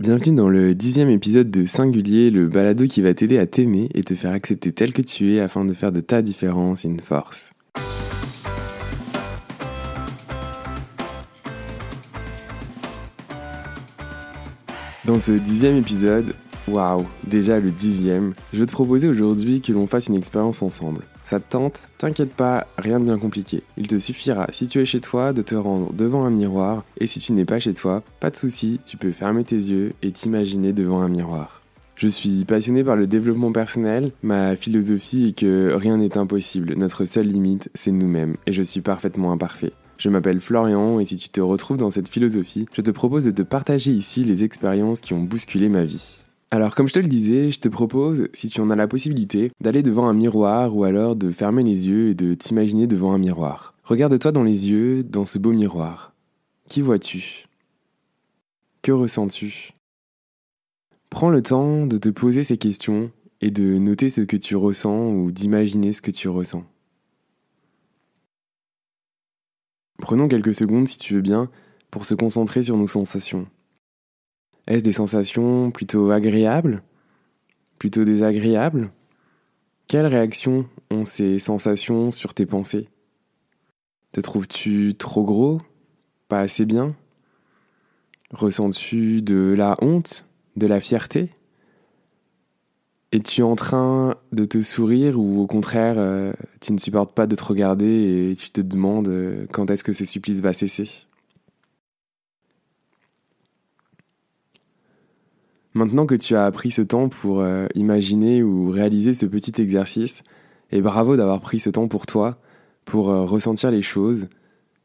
Bienvenue dans le dixième épisode de Singulier, le balado qui va t'aider à t'aimer et te faire accepter tel que tu es afin de faire de ta différence une force. Dans ce dixième épisode, waouh, déjà le dixième, je vais te proposer aujourd'hui que l'on fasse une expérience ensemble. Ça te tente T'inquiète pas, rien de bien compliqué. Il te suffira, si tu es chez toi, de te rendre devant un miroir, et si tu n'es pas chez toi, pas de souci, tu peux fermer tes yeux et t'imaginer devant un miroir. Je suis passionné par le développement personnel, ma philosophie est que rien n'est impossible, notre seule limite, c'est nous-mêmes, et je suis parfaitement imparfait. Je m'appelle Florian et si tu te retrouves dans cette philosophie, je te propose de te partager ici les expériences qui ont bousculé ma vie. Alors comme je te le disais, je te propose, si tu en as la possibilité, d'aller devant un miroir ou alors de fermer les yeux et de t'imaginer devant un miroir. Regarde-toi dans les yeux, dans ce beau miroir. Qui vois-tu? Que ressens-tu? Prends le temps de te poser ces questions et de noter ce que tu ressens ou d'imaginer ce que tu ressens. Prenons quelques secondes, si tu veux bien, pour se concentrer sur nos sensations. Est-ce des sensations plutôt agréables? Plutôt désagréables? Quelle réaction ont ces sensations sur tes pensées? Te trouves-tu trop gros? Pas assez bien? Ressens-tu de la honte? De la fierté? Es-tu en train de te sourire ou au contraire, euh, tu ne supportes pas de te regarder et tu te demandes euh, quand est-ce que ce supplice va cesser? Maintenant que tu as appris ce temps pour euh, imaginer ou réaliser ce petit exercice, et bravo d'avoir pris ce temps pour toi, pour ressentir les choses,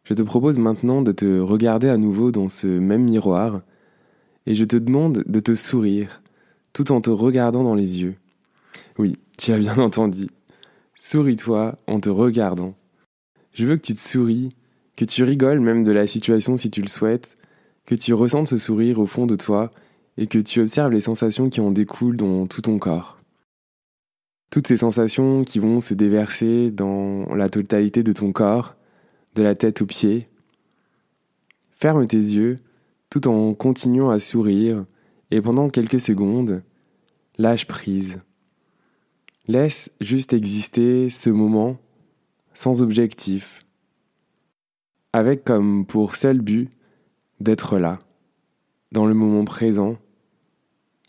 je te propose maintenant de te regarder à nouveau dans ce même miroir et je te demande de te sourire tout en te regardant dans les yeux. Oui, tu as bien entendu. Souris-toi en te regardant. Je veux que tu te souris, que tu rigoles même de la situation si tu le souhaites, que tu ressentes ce sourire au fond de toi et que tu observes les sensations qui en découlent dans tout ton corps. Toutes ces sensations qui vont se déverser dans la totalité de ton corps, de la tête aux pieds. Ferme tes yeux tout en continuant à sourire et pendant quelques secondes, lâche prise. Laisse juste exister ce moment sans objectif, avec comme pour seul but d'être là, dans le moment présent,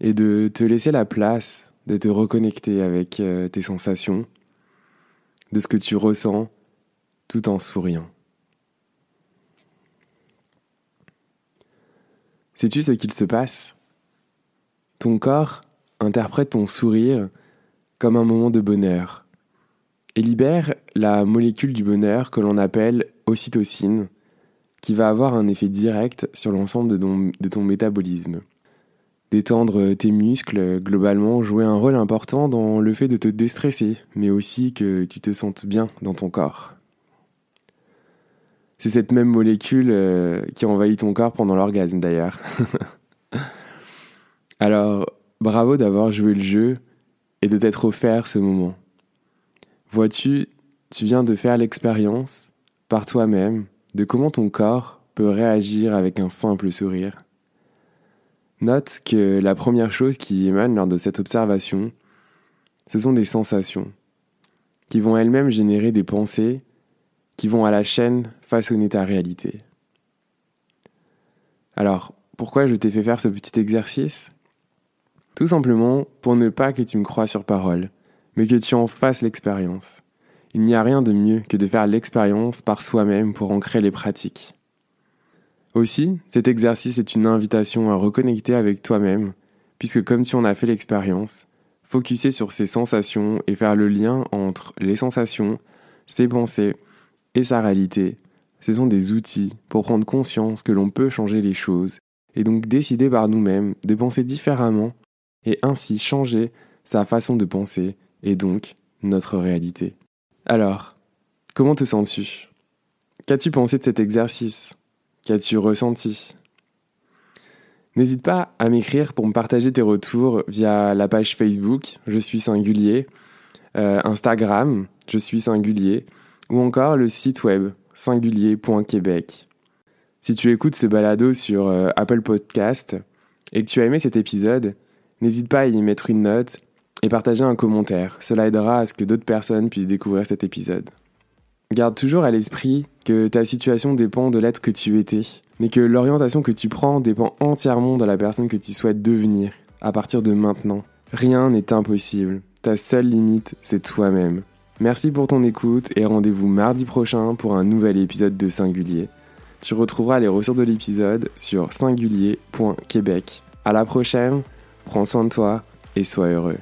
et de te laisser la place de te reconnecter avec euh, tes sensations, de ce que tu ressens, tout en souriant. Sais-tu ce qu'il se passe? Ton corps interprète ton sourire comme un moment de bonheur et libère la molécule du bonheur que l'on appelle ocytocine, qui va avoir un effet direct sur l'ensemble de ton, métabolisme. Détendre tes muscles, globalement, jouer un rôle important dans le fait de te déstresser, mais aussi que tu te sentes bien dans ton corps. C'est cette même molécule euh, qui envahit ton corps pendant l'orgasme d'ailleurs. Alors, bravo d'avoir joué le jeu et de t'être offert ce moment. Vois-tu, tu viens de faire l'expérience, par toi-même, de comment ton corps peut réagir avec un simple sourire. Note que la première chose qui émane lors de cette observation, ce sont des sensations, qui vont elles-mêmes générer des pensées, qui vont à la chaîne façonner ta réalité. Alors, pourquoi je t'ai fait faire ce petit exercice? Tout simplement pour ne pas que tu me crois sur parole, mais que tu en fasses l'expérience. Il n'y a rien de mieux que de faire l'expérience par soi-même pour ancrer les pratiques. Aussi, cet exercice est une invitation à reconnecter avec toi-même, puisque comme tu en as fait l'expérience, focuser sur ces sensations et faire le lien entre les sensations, ses pensées et sa réalité, ce sont des outils pour prendre conscience que l'on peut changer les choses et donc décider par nous-mêmes de penser différemment et ainsi changer sa façon de penser et donc notre réalité. Alors, comment te sens-tu? Qu'as-tu pensé de cet exercice? Qu'as-tu ressenti? N'hésite pas à m'écrire pour me partager tes retours via la page Facebook Je suis singulier, euh, Instagram Je suis singulier, ou encore le site web singulier.québec. Si tu écoutes ce balado sur euh, Apple Podcast, et que tu as aimé cet épisode, n'hésite pas à y mettre une note et partager un commentaire. Cela aidera à ce que d'autres personnes puissent découvrir cet épisode. Garde toujours à l'esprit que ta situation dépend de l'être que tu étais, mais que l'orientation que tu prends dépend entièrement de la personne que tu souhaites devenir à partir de maintenant. Rien n'est impossible. Ta seule limite, c'est toi-même. Merci pour ton écoute et rendez-vous mardi prochain pour un nouvel épisode de Singulier. Tu retrouveras les ressources de l'épisode sur singulier.québec. À la prochaine, prends soin de toi et sois heureux.